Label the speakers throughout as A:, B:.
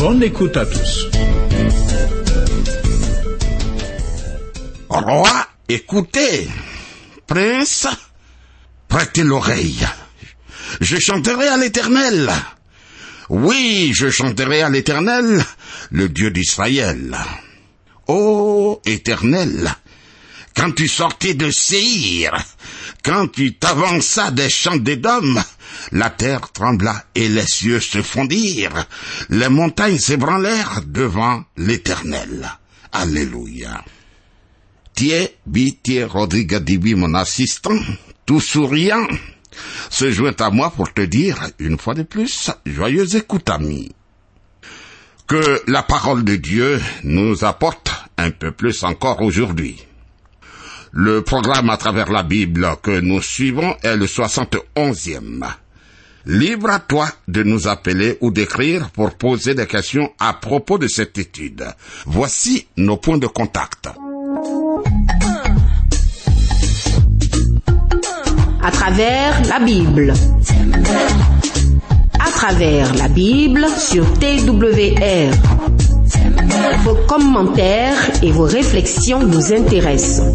A: Bonne écoute à tous.
B: Roi, écoutez. Prince, prêtez l'oreille. Je chanterai à l'Éternel. Oui, je chanterai à l'Éternel, le Dieu d'Israël. Ô Éternel, quand tu sortis de Séhir, quand tu t'avanças des champs d'Édom, la terre trembla et les cieux se fondirent, les montagnes s'ébranlèrent devant l'Éternel. Alléluia. Thier, Thier Rodrigue Dibi, mon assistant, tout souriant, se joint à moi pour te dire, une fois de plus, joyeuse écoute, ami. Que la parole de Dieu nous apporte un peu plus encore aujourd'hui. Le programme à travers la Bible que nous suivons est le 71e. Libre à toi de nous appeler ou d'écrire pour poser des questions à propos de cette étude. Voici nos points de contact.
C: À travers la Bible. À travers la Bible sur TWR. Vos commentaires et vos réflexions nous intéressent.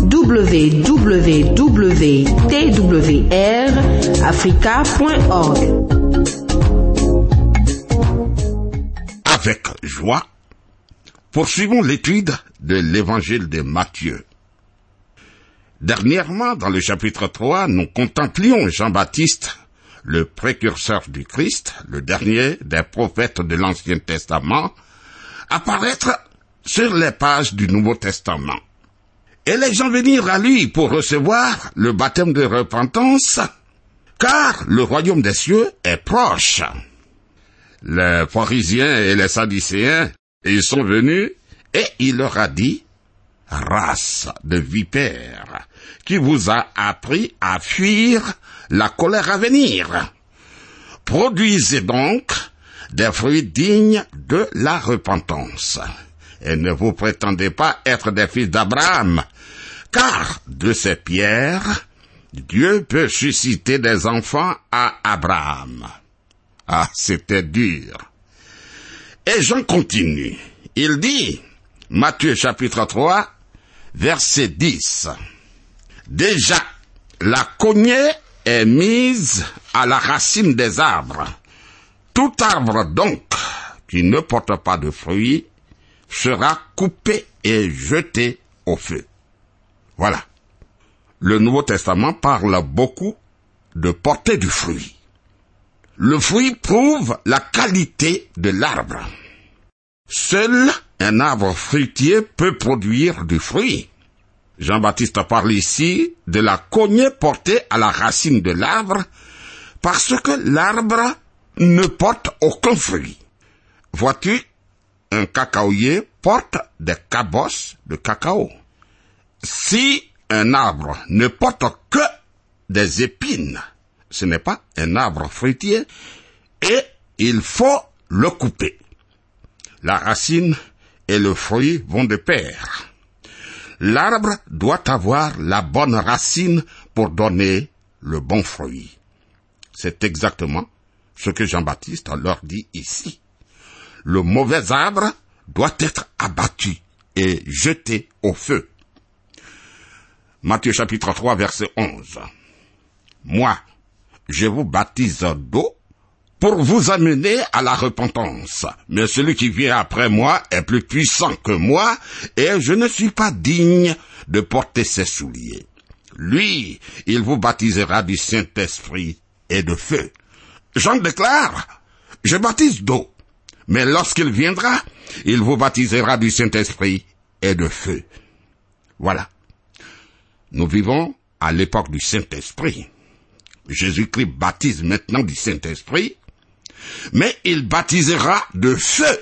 C: www.twrafrica.org.
B: Avec joie, poursuivons l'étude de l'évangile de Matthieu. Dernièrement, dans le chapitre 3, nous contemplions Jean-Baptiste, le précurseur du Christ, le dernier des prophètes de l'Ancien Testament, apparaître sur les pages du Nouveau Testament. Et les gens venirent à lui pour recevoir le baptême de repentance, car le royaume des cieux est proche. Les pharisiens et les sadicéens, ils sont venus et il leur a dit, race de vipères, qui vous a appris à fuir la colère à venir. Produisez donc des fruits dignes de la repentance. Et ne vous prétendez pas être des fils d'Abraham, car de ces pierres, Dieu peut susciter des enfants à Abraham. Ah, c'était dur. Et Jean continue. Il dit, Matthieu chapitre 3, verset 10. Déjà, la cognée est mise à la racine des arbres. Tout arbre donc qui ne porte pas de fruits sera coupé et jeté au feu. Voilà. Le Nouveau Testament parle beaucoup de porter du fruit. Le fruit prouve la qualité de l'arbre. Seul un arbre fruitier peut produire du fruit. Jean-Baptiste parle ici de la cognée portée à la racine de l'arbre parce que l'arbre ne porte aucun fruit. Vois-tu, un cacaoyer porte des cabosses de cacao. Si un arbre ne porte que des épines, ce n'est pas un arbre fruitier et il faut le couper. La racine et le fruit vont de pair. L'arbre doit avoir la bonne racine pour donner le bon fruit. C'est exactement ce que Jean-Baptiste leur dit ici. Le mauvais arbre doit être abattu et jeté au feu. Matthieu chapitre 3 verset 11. Moi, je vous baptise d'eau pour vous amener à la repentance. Mais celui qui vient après moi est plus puissant que moi, et je ne suis pas digne de porter ses souliers. Lui, il vous baptisera du Saint-Esprit et de feu. Jean déclare, je baptise d'eau, mais lorsqu'il viendra, il vous baptisera du Saint-Esprit et de feu. Voilà. Nous vivons à l'époque du Saint-Esprit. Jésus-Christ baptise maintenant du Saint-Esprit, mais il baptisera de feu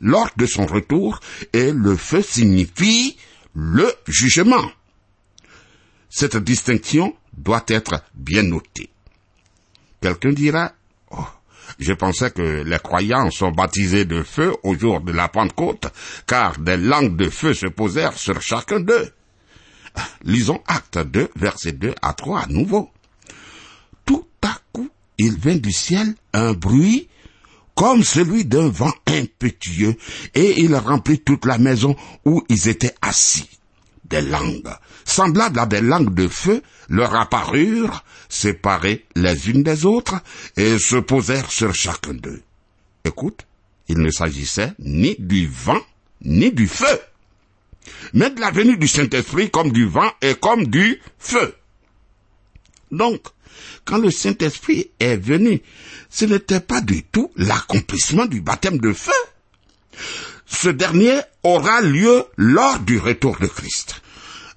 B: lors de son retour, et le feu signifie le jugement. Cette distinction doit être bien notée. Quelqu'un dira, je pensais que les croyants sont baptisés de feu au jour de la Pentecôte, car des langues de feu se posèrent sur chacun d'eux. Lisons Acte 2, verset 2 à 3 à nouveau. Tout à coup, il vint du ciel un bruit comme celui d'un vent impétueux, et il remplit toute la maison où ils étaient assis. Des langues, semblables à des langues de feu, leur apparurent, séparées les unes des autres, et se posèrent sur chacun d'eux. Écoute, il ne s'agissait ni du vent, ni du feu, mais de la venue du Saint-Esprit comme du vent et comme du feu. Donc, quand le Saint-Esprit est venu, ce n'était pas du tout l'accomplissement du baptême de feu. Ce dernier aura lieu lors du retour de Christ.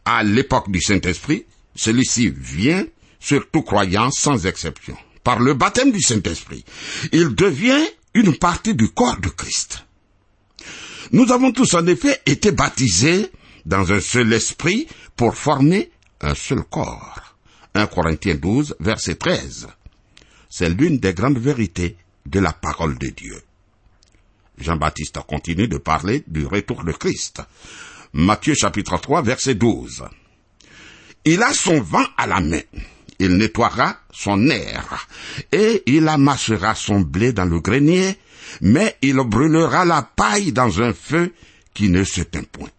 B: À l'époque du Saint-Esprit, celui-ci vient sur tout croyant sans exception. Par le baptême du Saint-Esprit, il devient une partie du corps de Christ. Nous avons tous en effet été baptisés dans un seul esprit pour former un seul corps. 1 Corinthiens 12, verset 13. C'est l'une des grandes vérités de la parole de Dieu. Jean-Baptiste continue de parler du retour de Christ. Matthieu chapitre 3, verset 12. Il a son vent à la main. Il nettoiera son air et il amassera son blé dans le grenier, mais il brûlera la paille dans un feu qui ne s'éteint point.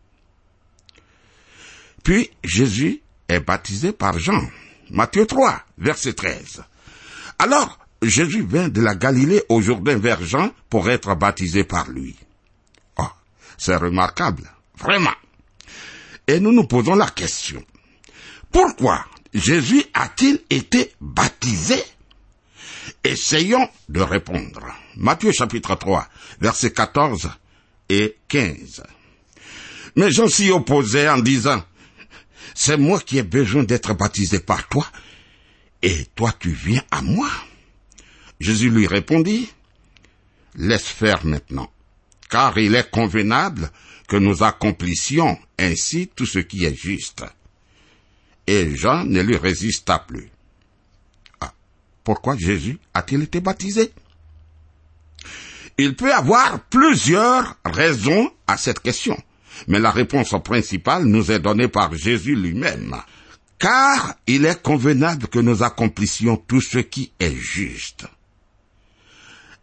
B: Puis Jésus est baptisé par Jean. Matthieu 3, verset 13. Alors, Jésus vint de la Galilée au Jourdain vers Jean pour être baptisé par lui. Oh, c'est remarquable, vraiment. Et nous nous posons la question. Pourquoi Jésus a-t-il été baptisé? Essayons de répondre. Matthieu chapitre 3, verset 14 et 15. Mais Jean s'y opposait en disant, c'est moi qui ai besoin d'être baptisé par toi, et toi tu viens à moi. Jésus lui répondit, laisse faire maintenant, car il est convenable que nous accomplissions ainsi tout ce qui est juste. Et Jean ne lui résista plus. Ah, pourquoi Jésus a-t-il été baptisé? Il peut avoir plusieurs raisons à cette question mais la réponse principale nous est donnée par Jésus lui-même. Car il est convenable que nous accomplissions tout ce qui est juste.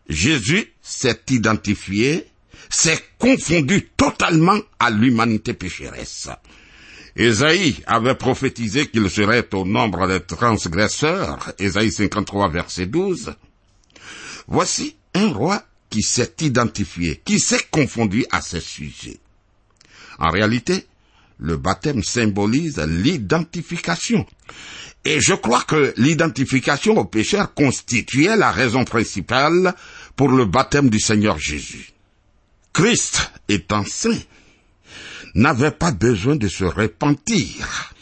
B: Jésus s'est identifié, s'est confondu totalement à l'humanité pécheresse. Ésaïe avait prophétisé qu'il serait au nombre des transgresseurs, Ésaïe 53 verset 12. Voici un roi qui s'est identifié, qui s'est confondu à ce sujet. En réalité, le baptême symbolise l'identification. Et je crois que l'identification au pécheur constituait la raison principale pour le baptême du Seigneur Jésus. Christ, étant saint, n'avait pas besoin de se repentir.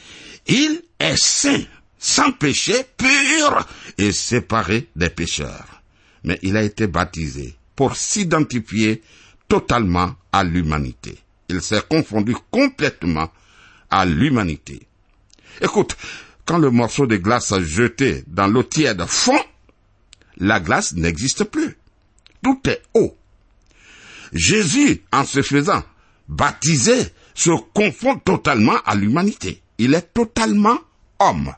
B: Il est saint, sans péché, pur et séparé des pécheurs. Mais il a été baptisé pour s'identifier totalement à l'humanité il s'est confondu complètement à l'humanité. Écoute, quand le morceau de glace jeté dans l'eau tiède fond, la glace n'existe plus. Tout est eau. Jésus, en se faisant baptiser, se confond totalement à l'humanité. Il est totalement homme.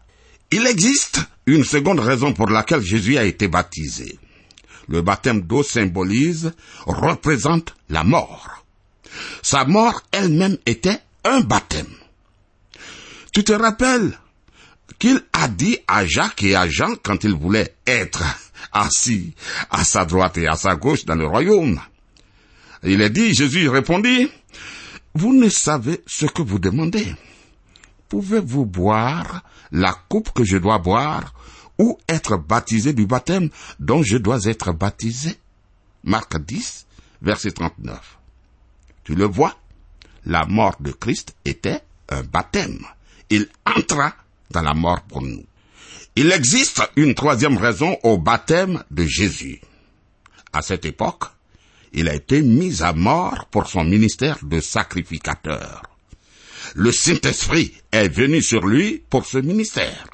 B: Il existe une seconde raison pour laquelle Jésus a été baptisé. Le baptême d'eau symbolise, représente la mort. Sa mort elle-même était un baptême. Tu te rappelles qu'il a dit à Jacques et à Jean quand ils voulaient être assis à sa droite et à sa gauche dans le royaume. Il est dit, Jésus répondit, vous ne savez ce que vous demandez. Pouvez-vous boire la coupe que je dois boire ou être baptisé du baptême dont je dois être baptisé Marc 10, verset 39. Tu le vois, la mort de Christ était un baptême. Il entra dans la mort pour nous. Il existe une troisième raison au baptême de Jésus. À cette époque, il a été mis à mort pour son ministère de sacrificateur. Le Saint-Esprit est venu sur lui pour ce ministère.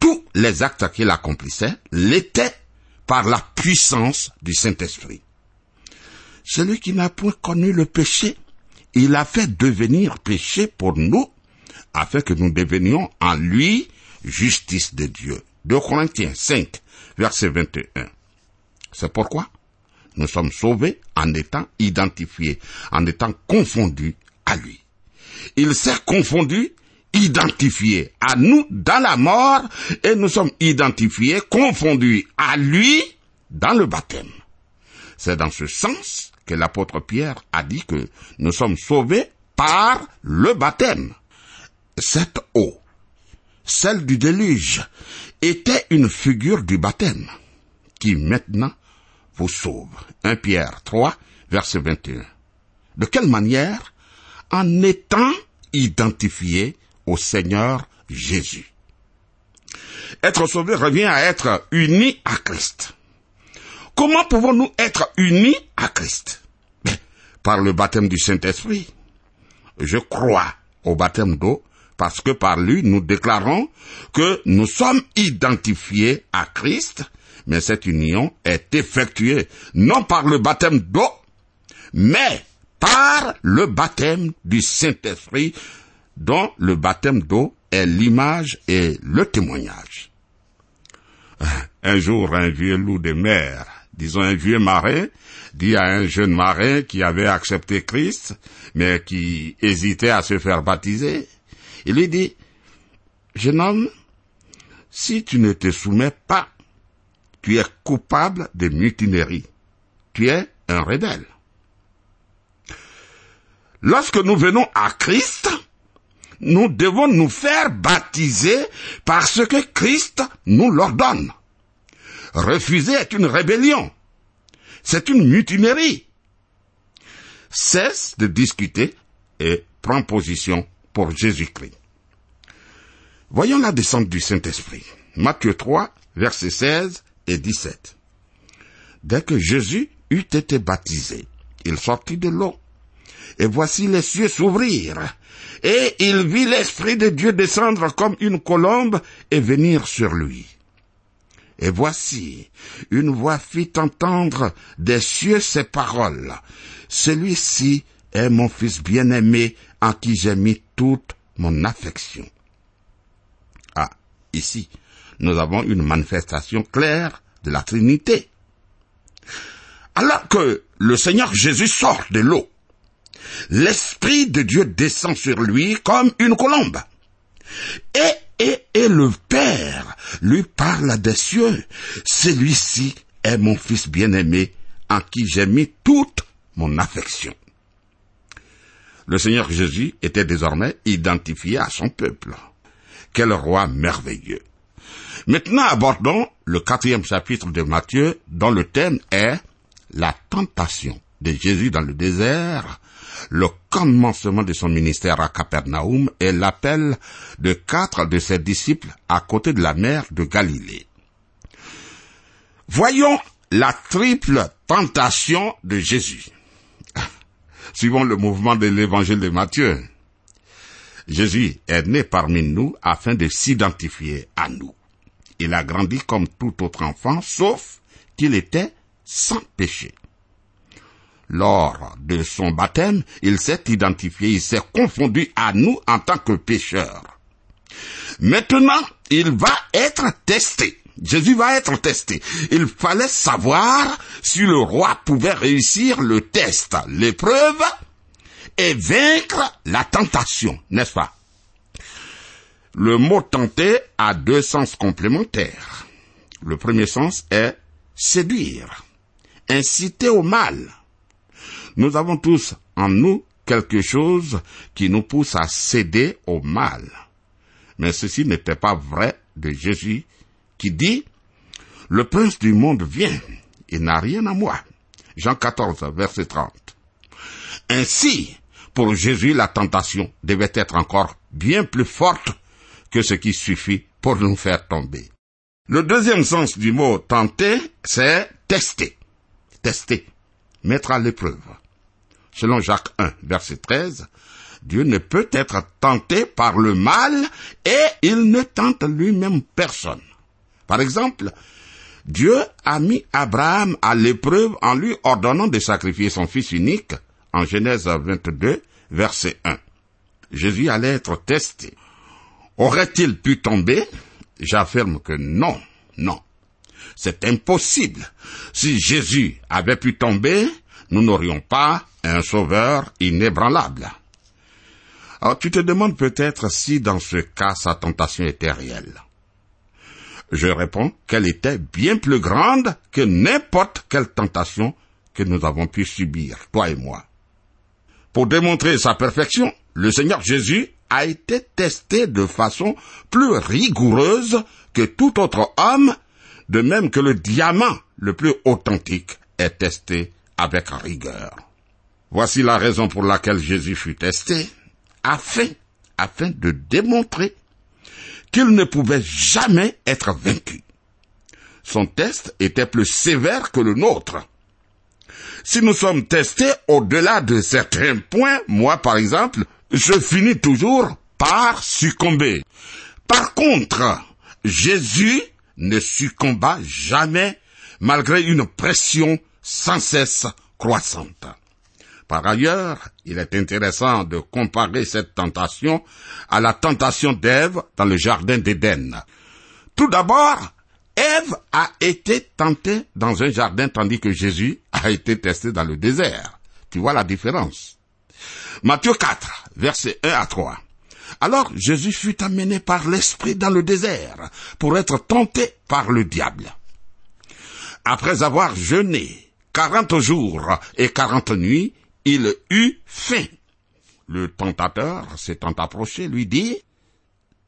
B: Tous les actes qu'il accomplissait l'étaient par la puissance du Saint-Esprit. Celui qui n'a point connu le péché, il a fait devenir péché pour nous, afin que nous devenions en lui justice de Dieu. 2 Corinthiens 5, verset 21. C'est pourquoi nous sommes sauvés en étant identifiés, en étant confondus à lui. Il s'est confondu, identifié à nous dans la mort, et nous sommes identifiés, confondus à lui dans le baptême. C'est dans ce sens que l'apôtre Pierre a dit que nous sommes sauvés par le baptême. Cette eau, celle du déluge, était une figure du baptême, qui maintenant vous sauve. 1 Pierre 3, verset 21. De quelle manière? En étant identifié au Seigneur Jésus. Être sauvé revient à être uni à Christ. Comment pouvons-nous être unis à Christ? Ben, Par le baptême du Saint-Esprit. Je crois au baptême d'eau parce que par lui nous déclarons que nous sommes identifiés à Christ, mais cette union est effectuée non par le baptême d'eau, mais par le baptême du Saint-Esprit, dont le baptême d'eau est l'image et le témoignage. Un jour, un vieux loup de mer disons un vieux marin, dit à un jeune marin qui avait accepté Christ, mais qui hésitait à se faire baptiser, il lui dit, jeune homme, si tu ne te soumets pas, tu es coupable de mutinerie. Tu es un rebelle. Lorsque nous venons à Christ, nous devons nous faire baptiser parce que Christ nous l'ordonne. Refuser est une rébellion. C'est une mutinerie. Cesse de discuter et prends position pour Jésus-Christ. Voyons la descente du Saint-Esprit. Matthieu 3, versets 16 et 17. Dès que Jésus eut été baptisé, il sortit de l'eau. Et voici les cieux s'ouvrir. Et il vit l'Esprit de Dieu descendre comme une colombe et venir sur lui. Et voici, une voix fit entendre des cieux ces paroles. Celui-ci est mon fils bien-aimé en qui j'ai mis toute mon affection. Ah, ici, nous avons une manifestation claire de la Trinité. Alors que le Seigneur Jésus sort de l'eau, l'Esprit de Dieu descend sur lui comme une colombe. Et et, et le Père lui parle des cieux. Celui-ci est mon fils bien-aimé en qui j'ai mis toute mon affection. Le Seigneur Jésus était désormais identifié à son peuple. Quel roi merveilleux. Maintenant abordons le quatrième chapitre de Matthieu dont le thème est la tentation de Jésus dans le désert le commencement de son ministère à Capernaum et l'appel de quatre de ses disciples à côté de la mer de Galilée. Voyons la triple tentation de Jésus. Suivons le mouvement de l'évangile de Matthieu. Jésus est né parmi nous afin de s'identifier à nous. Il a grandi comme tout autre enfant, sauf qu'il était sans péché lors de son baptême, il s'est identifié, il s'est confondu à nous en tant que pécheurs. Maintenant, il va être testé. Jésus va être testé. Il fallait savoir si le roi pouvait réussir le test, l'épreuve, et vaincre la tentation, n'est-ce pas? Le mot tenter a deux sens complémentaires. Le premier sens est séduire, inciter au mal. Nous avons tous en nous quelque chose qui nous pousse à céder au mal. Mais ceci n'était pas vrai de Jésus qui dit, le prince du monde vient, il n'a rien à moi. Jean 14, verset 30. Ainsi, pour Jésus, la tentation devait être encore bien plus forte que ce qui suffit pour nous faire tomber. Le deuxième sens du mot tenter, c'est tester. Tester. Mettre à l'épreuve. Selon Jacques 1, verset 13, Dieu ne peut être tenté par le mal et il ne tente lui-même personne. Par exemple, Dieu a mis Abraham à l'épreuve en lui ordonnant de sacrifier son fils unique en Genèse 22, verset 1. Jésus allait être testé. Aurait-il pu tomber? J'affirme que non, non. C'est impossible. Si Jésus avait pu tomber, nous n'aurions pas un sauveur inébranlable. Alors tu te demandes peut-être si dans ce cas sa tentation était réelle. Je réponds qu'elle était bien plus grande que n'importe quelle tentation que nous avons pu subir, toi et moi. Pour démontrer sa perfection, le Seigneur Jésus a été testé de façon plus rigoureuse que tout autre homme, de même que le diamant le plus authentique est testé avec rigueur. Voici la raison pour laquelle Jésus fut testé, afin, afin de démontrer qu'il ne pouvait jamais être vaincu. Son test était plus sévère que le nôtre. Si nous sommes testés au-delà de certains points, moi par exemple, je finis toujours par succomber. Par contre, Jésus ne succomba jamais malgré une pression sans cesse croissante. Par ailleurs, il est intéressant de comparer cette tentation à la tentation d'Ève dans le jardin d'Éden. Tout d'abord, Ève a été tentée dans un jardin tandis que Jésus a été testé dans le désert. Tu vois la différence. Matthieu 4, versets 1 à 3. Alors Jésus fut amené par l'Esprit dans le désert pour être tenté par le diable. Après avoir jeûné quarante jours et quarante nuits, il eut faim. Le tentateur s'étant approché lui dit,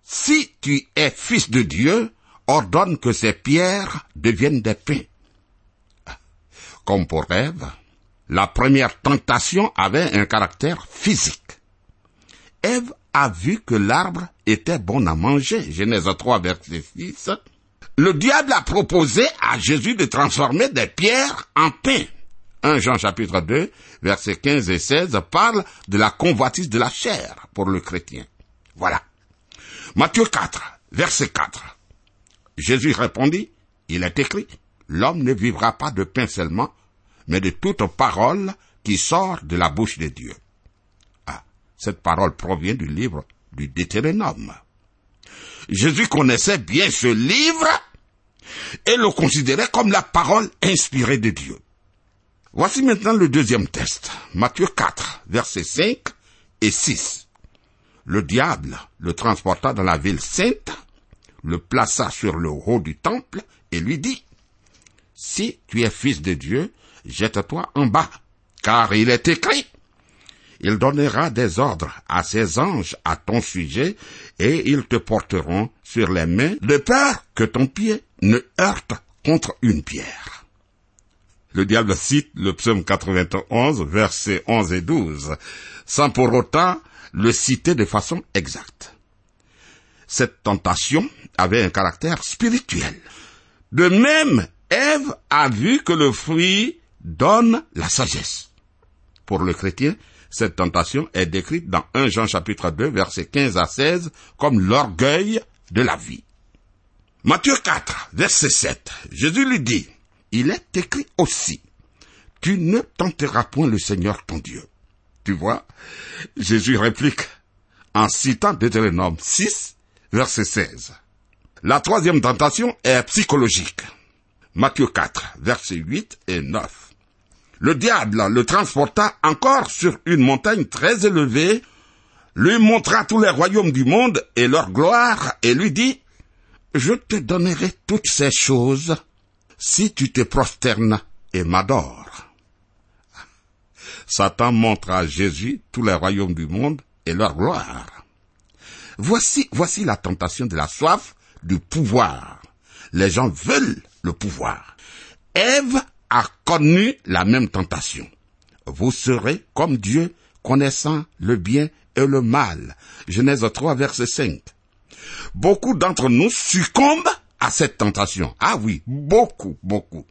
B: Si tu es fils de Dieu, ordonne que ces pierres deviennent des pains. Comme pour rêve, la première tentation avait un caractère physique. Ève a vu que l'arbre était bon à manger. Genèse 3, verset 6. Le diable a proposé à Jésus de transformer des pierres en pain. 1 Jean chapitre 2, versets 15 et 16 parle de la convoitise de la chair pour le chrétien. Voilà. Matthieu 4, verset 4. Jésus répondit, il est écrit, l'homme ne vivra pas de pain seulement, mais de toute parole qui sort de la bouche de Dieu. Ah, cette parole provient du livre du Deutéronome. Jésus connaissait bien ce livre et le considérait comme la parole inspirée de Dieu. Voici maintenant le deuxième test. Matthieu 4, versets 5 et 6. Le diable le transporta dans la ville sainte, le plaça sur le haut du temple et lui dit, Si tu es fils de Dieu, jette-toi en bas, car il est écrit, il donnera des ordres à ses anges à ton sujet, et ils te porteront sur les mains, de peur que ton pied ne heurte contre une pierre. Le diable cite le psaume 91, versets 11 et 12, sans pour autant le citer de façon exacte. Cette tentation avait un caractère spirituel. De même, Ève a vu que le fruit donne la sagesse. Pour le chrétien, cette tentation est décrite dans 1 Jean chapitre 2 versets 15 à 16 comme l'orgueil de la vie. Matthieu 4 verset 7, Jésus lui dit, il est écrit aussi, tu ne tenteras point le Seigneur ton Dieu. Tu vois, Jésus réplique en citant Deutéronome 6, verset 16. La troisième tentation est psychologique. Matthieu 4, verset 8 et 9. Le diable le transporta encore sur une montagne très élevée, lui montra tous les royaumes du monde et leur gloire, et lui dit, Je te donnerai toutes ces choses si tu te prosternes et m'adores. Satan montre à Jésus tous les royaumes du monde et leur gloire. Voici, voici la tentation de la soif du pouvoir. Les gens veulent le pouvoir. Ève a connu la même tentation. Vous serez comme Dieu, connaissant le bien et le mal. Genèse 3, verset 5. Beaucoup d'entre nous succombent à cette tentation. Ah oui, beaucoup, beaucoup.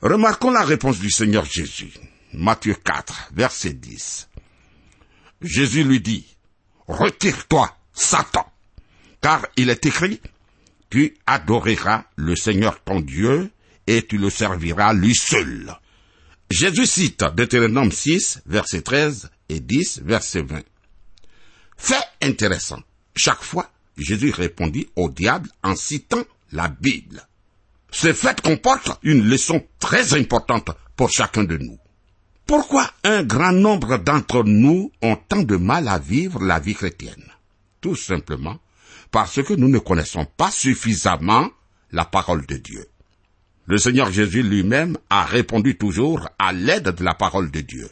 B: Remarquons la réponse du Seigneur Jésus. Matthieu 4, verset 10. Jésus lui dit, Retire-toi, Satan, car il est écrit, Tu adoreras le Seigneur ton Dieu, et tu le serviras lui seul. Jésus cite Deutéronome 6, verset 13 et 10, verset 20. Fait intéressant. Chaque fois, Jésus répondit au diable en citant la Bible. Ce fait comporte une leçon très importante pour chacun de nous. Pourquoi un grand nombre d'entre nous ont tant de mal à vivre la vie chrétienne? Tout simplement parce que nous ne connaissons pas suffisamment la parole de Dieu. Le Seigneur Jésus lui-même a répondu toujours à l'aide de la parole de Dieu.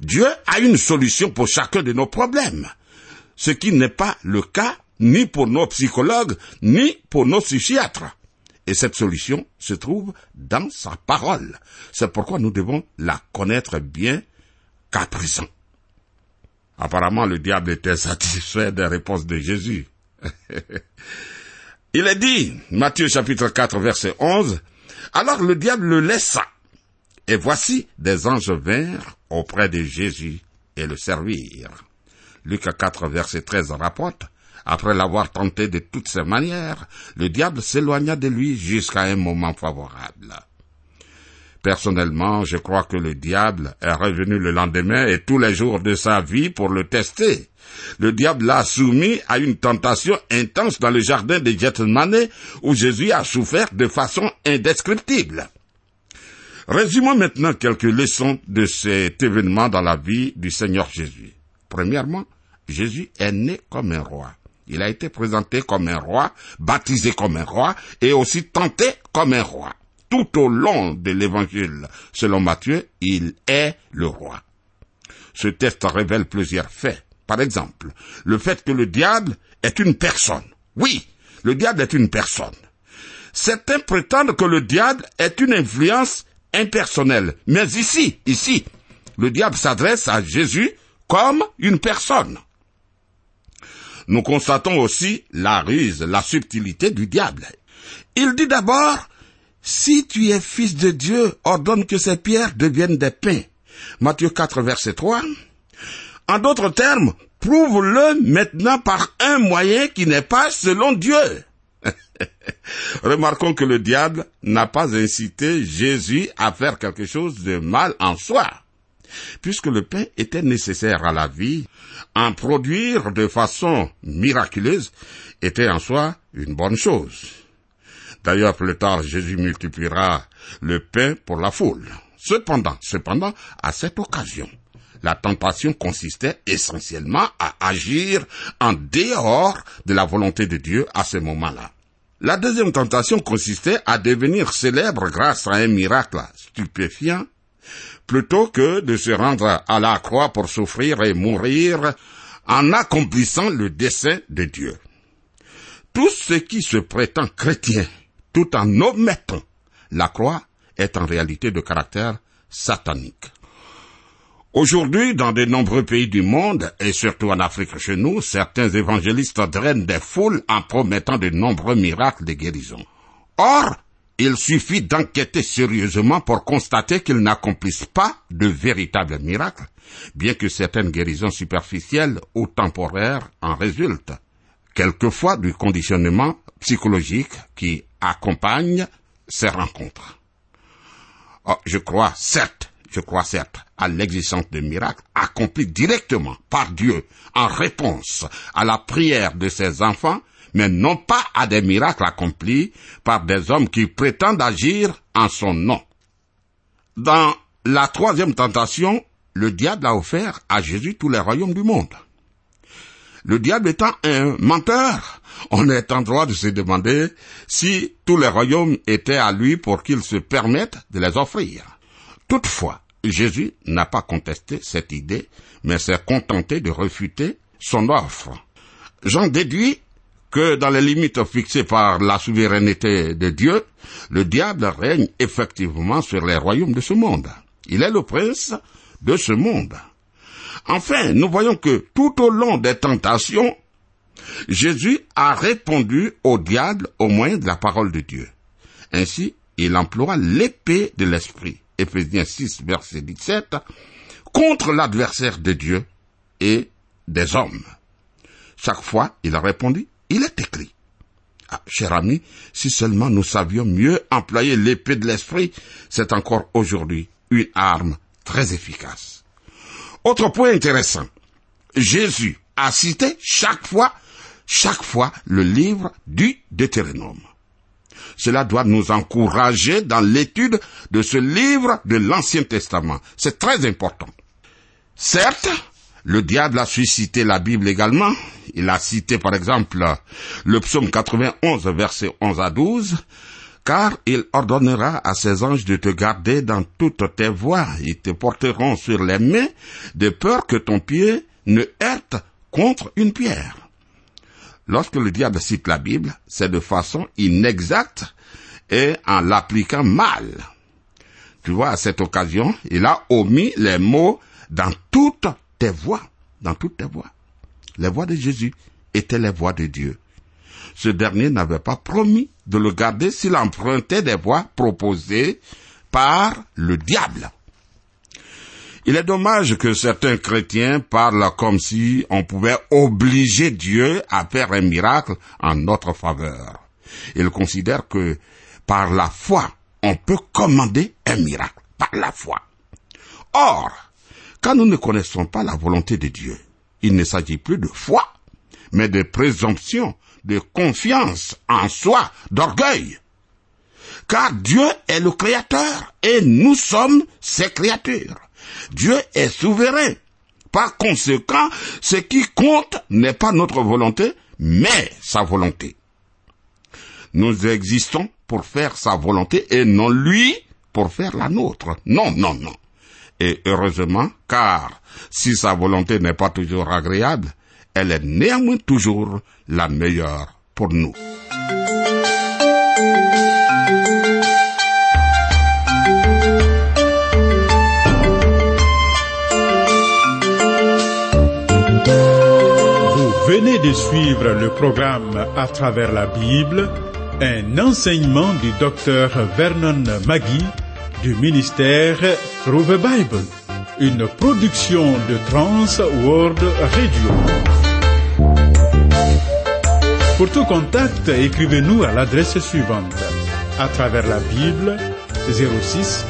B: Dieu a une solution pour chacun de nos problèmes, ce qui n'est pas le cas ni pour nos psychologues, ni pour nos psychiatres. Et cette solution se trouve dans sa parole. C'est pourquoi nous devons la connaître bien qu'à présent. Apparemment, le diable était satisfait des réponses de Jésus. Il est dit, Matthieu chapitre 4 verset 11, alors le diable le laissa. Et voici des anges vinrent auprès de Jésus et le servirent. Luc 4 verset 13 rapporte, après l'avoir tenté de toutes ses manières, le diable s'éloigna de lui jusqu'à un moment favorable. Personnellement, je crois que le diable est revenu le lendemain et tous les jours de sa vie pour le tester. Le diable l'a soumis à une tentation intense dans le jardin de Gethsemane où Jésus a souffert de façon indescriptible. Résumons maintenant quelques leçons de cet événement dans la vie du Seigneur Jésus. Premièrement, Jésus est né comme un roi. Il a été présenté comme un roi, baptisé comme un roi et aussi tenté comme un roi. Tout au long de l'évangile, selon Matthieu, il est le roi. Ce texte révèle plusieurs faits. Par exemple, le fait que le diable est une personne. Oui, le diable est une personne. Certains prétendent que le diable est une influence impersonnelle. Mais ici, ici, le diable s'adresse à Jésus comme une personne. Nous constatons aussi la ruse, la subtilité du diable. Il dit d'abord, si tu es fils de Dieu, ordonne que ces pierres deviennent des pains. Matthieu 4, verset 3. En d'autres termes, prouve-le maintenant par un moyen qui n'est pas selon Dieu. Remarquons que le diable n'a pas incité Jésus à faire quelque chose de mal en soi. Puisque le pain était nécessaire à la vie, en produire de façon miraculeuse était en soi une bonne chose. D'ailleurs, plus tard, Jésus multipliera le pain pour la foule. Cependant, cependant, à cette occasion, la tentation consistait essentiellement à agir en dehors de la volonté de Dieu à ce moment-là. La deuxième tentation consistait à devenir célèbre grâce à un miracle stupéfiant plutôt que de se rendre à la croix pour souffrir et mourir en accomplissant le dessein de Dieu. Tout ce qui se prétend chrétien, tout en omettant la croix, est en réalité de caractère satanique. Aujourd'hui, dans de nombreux pays du monde, et surtout en Afrique chez nous, certains évangélistes drainent des foules en promettant de nombreux miracles de guérison. Or, il suffit d'enquêter sérieusement pour constater qu'ils n'accomplissent pas de véritables miracles, bien que certaines guérisons superficielles ou temporaires en résultent. Quelquefois du conditionnement psychologique qui accompagne ces rencontres. Oh, je crois certes, je crois certes à l'existence de miracles accomplis directement par Dieu en réponse à la prière de ses enfants mais non pas à des miracles accomplis par des hommes qui prétendent agir en son nom. Dans la troisième tentation, le diable a offert à Jésus tous les royaumes du monde. Le diable étant un menteur, on est en droit de se demander si tous les royaumes étaient à lui pour qu'il se permette de les offrir. Toutefois, Jésus n'a pas contesté cette idée, mais s'est contenté de refuter son offre. J'en déduis que dans les limites fixées par la souveraineté de Dieu, le diable règne effectivement sur les royaumes de ce monde. Il est le prince de ce monde. Enfin, nous voyons que tout au long des tentations, Jésus a répondu au diable au moyen de la parole de Dieu. Ainsi, il emploie l'épée de l'esprit, Ephésiens 6, verset 17, contre l'adversaire de Dieu et des hommes. Chaque fois, il a répondu, il est écrit. Ah, cher ami, si seulement nous savions mieux employer l'épée de l'esprit, c'est encore aujourd'hui une arme très efficace. Autre point intéressant. Jésus a cité chaque fois, chaque fois le livre du Deutéronome. Cela doit nous encourager dans l'étude de ce livre de l'Ancien Testament. C'est très important. Certes, le diable a suscité la Bible également. Il a cité par exemple le psaume 91 verset 11 à 12 car il ordonnera à ses anges de te garder dans toutes tes voies. Ils te porteront sur les mains de peur que ton pied ne heurte contre une pierre. Lorsque le diable cite la Bible, c'est de façon inexacte et en l'appliquant mal. Tu vois, à cette occasion, il a omis les mots dans toutes tes voies, dans toutes tes voies. Les voies de Jésus étaient les voies de Dieu ce dernier n'avait pas promis de le garder s'il empruntait des voies proposées par le diable. Il est dommage que certains chrétiens parlent comme si on pouvait obliger Dieu à faire un miracle en notre faveur. Ils considèrent que par la foi, on peut commander un miracle. Par la foi. Or, quand nous ne connaissons pas la volonté de Dieu, il ne s'agit plus de foi, mais de présomption de confiance en soi, d'orgueil. Car Dieu est le Créateur et nous sommes ses créatures. Dieu est souverain. Par conséquent, ce qui compte n'est pas notre volonté, mais sa volonté. Nous existons pour faire sa volonté et non lui pour faire la nôtre. Non, non, non. Et heureusement, car si sa volonté n'est pas toujours agréable, elle est néanmoins toujours la meilleure pour nous.
A: Vous venez de suivre le programme À travers la Bible, un enseignement du docteur Vernon Magui du ministère Through the Bible, une production de Trans World Radio. Pour tout contact, écrivez-nous à l'adresse suivante. À travers la Bible, 06,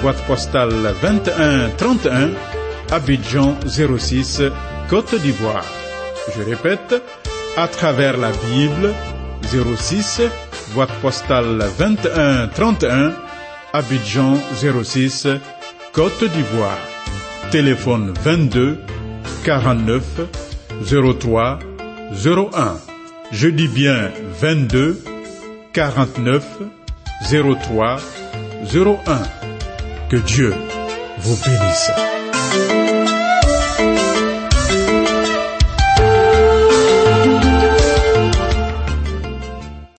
A: boîte postale 2131, Abidjan 06, Côte d'Ivoire. Je répète, à travers la Bible, 06, boîte postale 2131, Abidjan 06, Côte d'Ivoire. Téléphone 22 49 03 01. Je dis bien 22 49 03 01. Que Dieu vous bénisse.